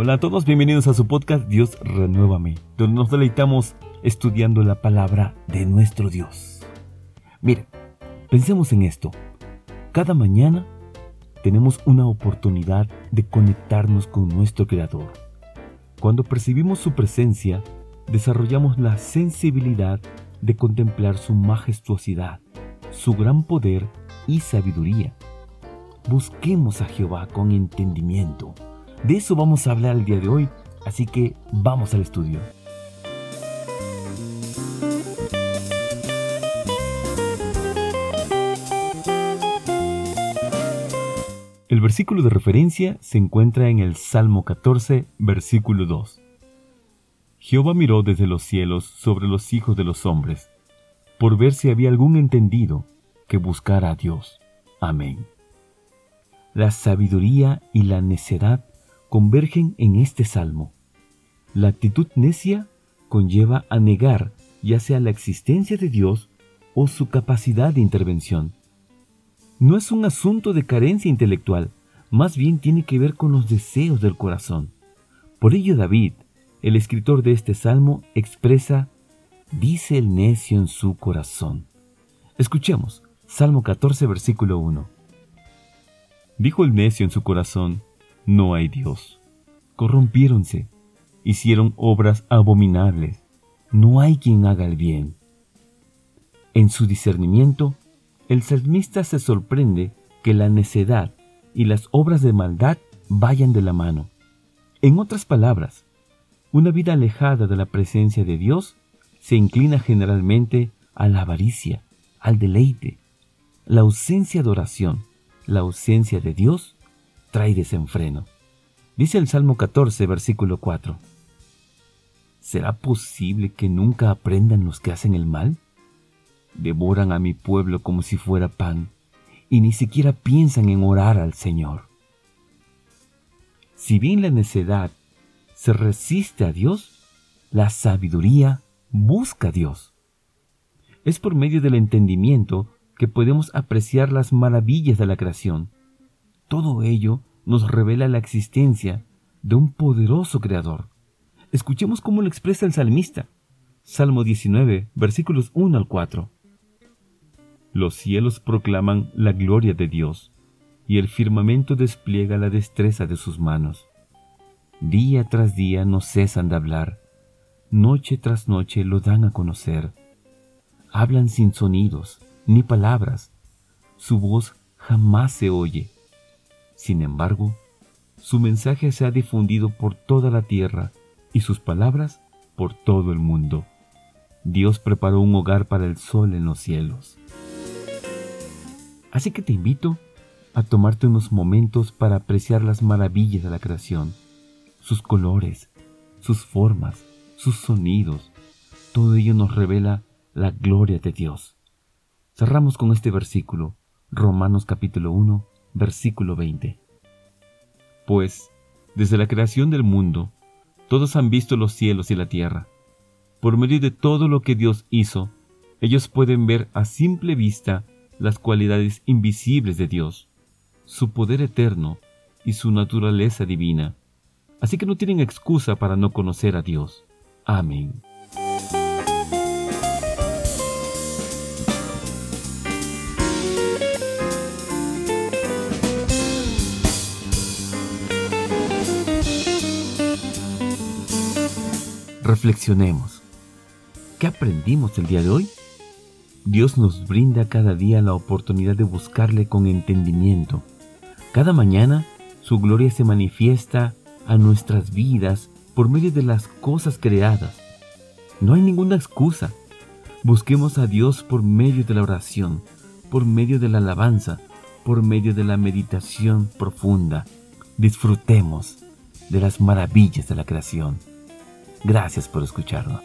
Hola a todos, bienvenidos a su podcast Dios Renuévame, donde nos deleitamos estudiando la palabra de nuestro Dios. Mire, pensemos en esto. Cada mañana tenemos una oportunidad de conectarnos con nuestro Creador. Cuando percibimos su presencia, desarrollamos la sensibilidad de contemplar su majestuosidad, su gran poder y sabiduría. Busquemos a Jehová con entendimiento de eso vamos a hablar el día de hoy, así que vamos al estudio. El versículo de referencia se encuentra en el Salmo 14, versículo 2. Jehová miró desde los cielos sobre los hijos de los hombres, por ver si había algún entendido que buscara a Dios. Amén. La sabiduría y la necedad convergen en este salmo. La actitud necia conlleva a negar ya sea la existencia de Dios o su capacidad de intervención. No es un asunto de carencia intelectual, más bien tiene que ver con los deseos del corazón. Por ello David, el escritor de este salmo, expresa, dice el necio en su corazón. Escuchemos, Salmo 14, versículo 1. Dijo el necio en su corazón, no hay Dios. Corrompiéronse, hicieron obras abominables. No hay quien haga el bien. En su discernimiento, el salmista se sorprende que la necedad y las obras de maldad vayan de la mano. En otras palabras, una vida alejada de la presencia de Dios se inclina generalmente a la avaricia, al deleite. La ausencia de oración, la ausencia de Dios, trae desenfreno. Dice el Salmo 14, versículo 4. ¿Será posible que nunca aprendan los que hacen el mal? Devoran a mi pueblo como si fuera pan, y ni siquiera piensan en orar al Señor. Si bien la necedad se resiste a Dios, la sabiduría busca a Dios. Es por medio del entendimiento que podemos apreciar las maravillas de la creación, todo ello nos revela la existencia de un poderoso creador. Escuchemos cómo lo expresa el salmista. Salmo 19, versículos 1 al 4. Los cielos proclaman la gloria de Dios, y el firmamento despliega la destreza de sus manos. Día tras día no cesan de hablar, noche tras noche lo dan a conocer. Hablan sin sonidos, ni palabras, su voz jamás se oye sin embargo, su mensaje se ha difundido por toda la tierra y sus palabras por todo el mundo. Dios preparó un hogar para el sol en los cielos. Así que te invito a tomarte unos momentos para apreciar las maravillas de la creación, sus colores, sus formas, sus sonidos. Todo ello nos revela la gloria de Dios. Cerramos con este versículo, Romanos capítulo 1, versículo 20. Pues, desde la creación del mundo, todos han visto los cielos y la tierra. Por medio de todo lo que Dios hizo, ellos pueden ver a simple vista las cualidades invisibles de Dios, su poder eterno y su naturaleza divina. Así que no tienen excusa para no conocer a Dios. Amén. Reflexionemos. ¿Qué aprendimos el día de hoy? Dios nos brinda cada día la oportunidad de buscarle con entendimiento. Cada mañana su gloria se manifiesta a nuestras vidas por medio de las cosas creadas. No hay ninguna excusa. Busquemos a Dios por medio de la oración, por medio de la alabanza, por medio de la meditación profunda. Disfrutemos de las maravillas de la creación. Gracias por escucharlo.